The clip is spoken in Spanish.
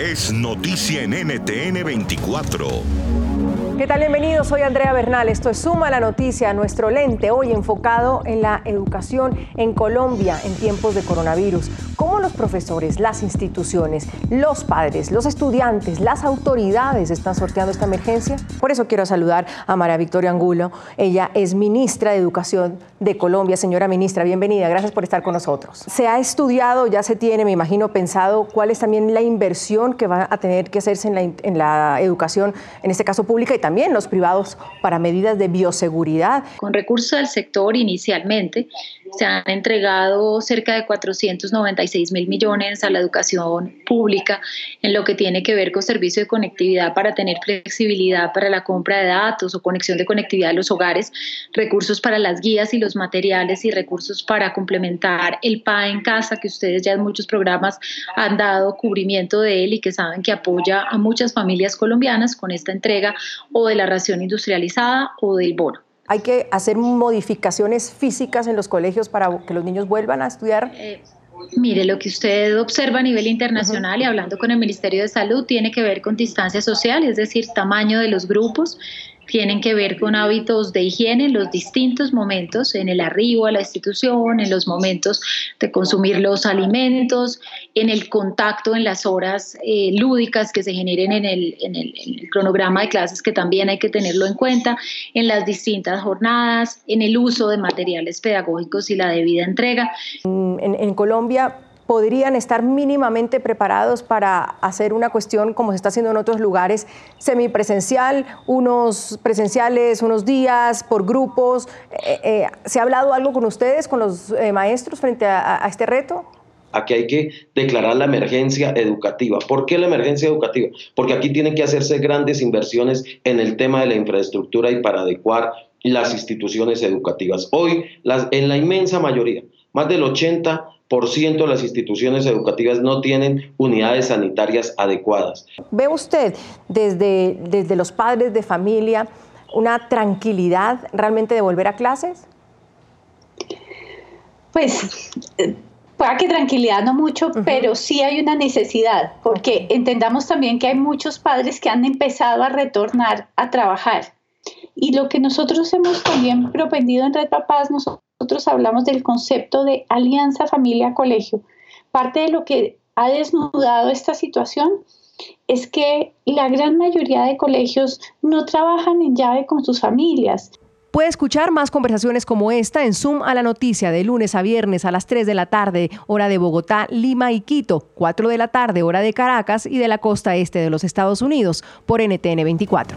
Es noticia en NTN 24. ¿Qué tal? Bienvenidos, soy Andrea Bernal. Esto es Suma la Noticia, nuestro lente hoy enfocado en la educación en Colombia en tiempos de coronavirus. ¿Cómo los profesores, las instituciones, los padres, los estudiantes, las autoridades están sorteando esta emergencia? Por eso quiero saludar a María Victoria Angulo. Ella es ministra de Educación de Colombia. Señora ministra, bienvenida. Gracias por estar con nosotros. Se ha estudiado, ya se tiene, me imagino, pensado cuál es también la inversión que va a tener que hacerse en la, educación, en este caso pública y también los privados para medidas de bioseguridad. Con recursos del sector inicialmente se han entregado cerca de 496 mil millones a la educación pública en lo que tiene que ver con servicio de conectividad para tener flexibilidad para la compra de datos o conexión de conectividad a los hogares, recursos para las guías y los materiales y recursos para complementar el PA en casa, que ustedes ya en muchos programas han dado cubrimiento de él y que saben que apoya a muchas familias colombianas con esta entrega o de la ración industrializada o del bono. ¿Hay que hacer modificaciones físicas en los colegios para que los niños vuelvan a estudiar? Eh, mire, lo que usted observa a nivel internacional y hablando con el Ministerio de Salud tiene que ver con distancia social, es decir, tamaño de los grupos, tienen que ver con hábitos de higiene en los distintos momentos, en el arribo a la institución, en los momentos de consumir los alimentos, en el contacto en las horas eh, lúdicas que se generen en el, cronograma de clases, que también hay que tenerlo en cuenta, en las distintas jornadas, en el uso de materiales pedagógicos y la debida entrega. en, en Colombia, podrían estar mínimamente preparados para hacer una cuestión como se está haciendo en otros lugares, semipresencial, unos presenciales, unos días, por grupos. Eh, eh, ¿Se ha hablado algo con ustedes, con los eh, maestros, frente a, este reto? Aquí hay que declarar la emergencia educativa. ¿Por qué la emergencia educativa? Porque aquí tienen que hacerse grandes inversiones en el tema de la infraestructura y para adecuar las instituciones educativas. Hoy, en la inmensa mayoría, más del 80 de las instituciones educativas no tienen unidades sanitarias adecuadas. ¿Ve usted desde, desde los padres de familia una tranquilidad realmente de volver a clases? Pues pueda que tranquilidad no mucho, pero sí hay una necesidad, porque entendamos también que hay muchos padres que han empezado a retornar a trabajar. Y lo que nosotros hemos también propendido en Red Papás, nosotros nosotros hablamos del concepto de alianza familia-colegio. Parte de lo que ha desnudado esta situación es que la gran mayoría de colegios no trabajan en llave con sus familias. Puede escuchar más conversaciones como esta en Zoom a la noticia de lunes a viernes a las 3 de la tarde, hora de Bogotá, Lima y Quito, 4 de la tarde, hora de Caracas y de la costa este de los Estados Unidos, por NTN 24.